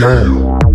down.